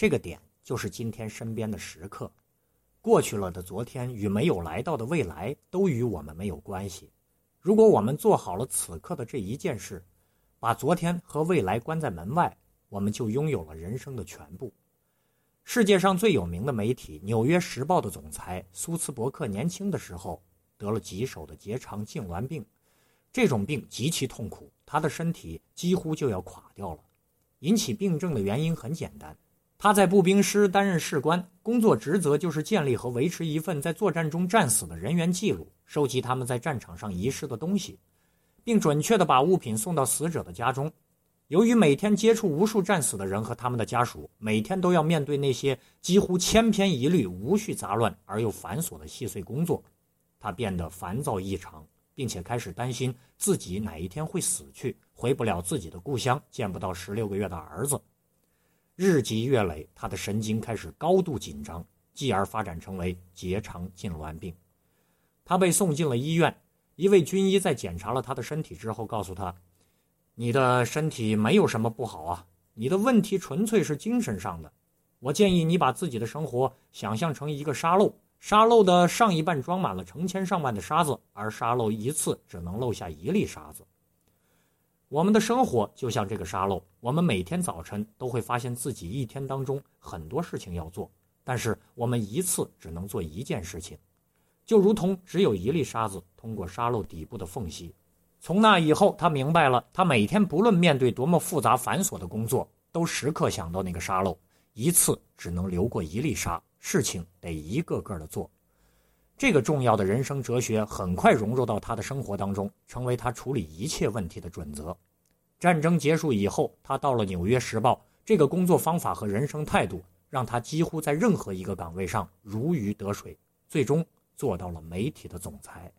这个点就是今天身边的时刻。过去了的昨天与没有来到的未来都与我们没有关系。如果我们做好了此刻的这一件事，把昨天和未来关在门外，我们就拥有了人生的全部。世界上最有名的媒体《纽约时报》的总裁苏茨伯克年轻的时候得了棘手的结肠痉挛病，这种病极其痛苦，他的身体几乎就要垮掉了。引起病症的原因很简单，他在步兵师担任士官，工作职责就是建立和维持一份在作战中战死的人员记录，收集他们在战场上遗失的东西，并准确地把物品送到死者的家中。由于每天接触无数战死的人和他们的家属，每天都要面对那些几乎千篇一律、无序杂乱而又繁琐的细碎工作，他变得烦躁异常，并且开始担心自己哪一天会死去，回不了自己的故乡，见不到十六个月的儿子。日积月累，他的神经开始高度紧张，继而发展成为结肠痉挛病。他被送进了医院，一位军医在检查了他的身体之后，告诉他。你的身体没有什么不好啊，你的问题纯粹是精神上的。我建议你把自己的生活想象成一个沙漏，沙漏的上一半装满了成千上万的沙子，而沙漏一次只能漏下一粒沙子。我们的生活就像这个沙漏，我们每天早晨都会发现自己一天当中很多事情要做，但是我们一次只能做一件事情，就如同只有一粒沙子通过沙漏底部的缝隙。从那以后，他明白了，他每天不论面对多么复杂繁琐的工作，都时刻想到那个沙漏，一次只能流过一粒沙，事情得一个个的做。这个重要的人生哲学很快融入到他的生活当中，成为他处理一切问题的准则。战争结束以后，他到了《纽约时报》，这个工作方法和人生态度让他几乎在任何一个岗位上如鱼得水，最终做到了媒体的总裁。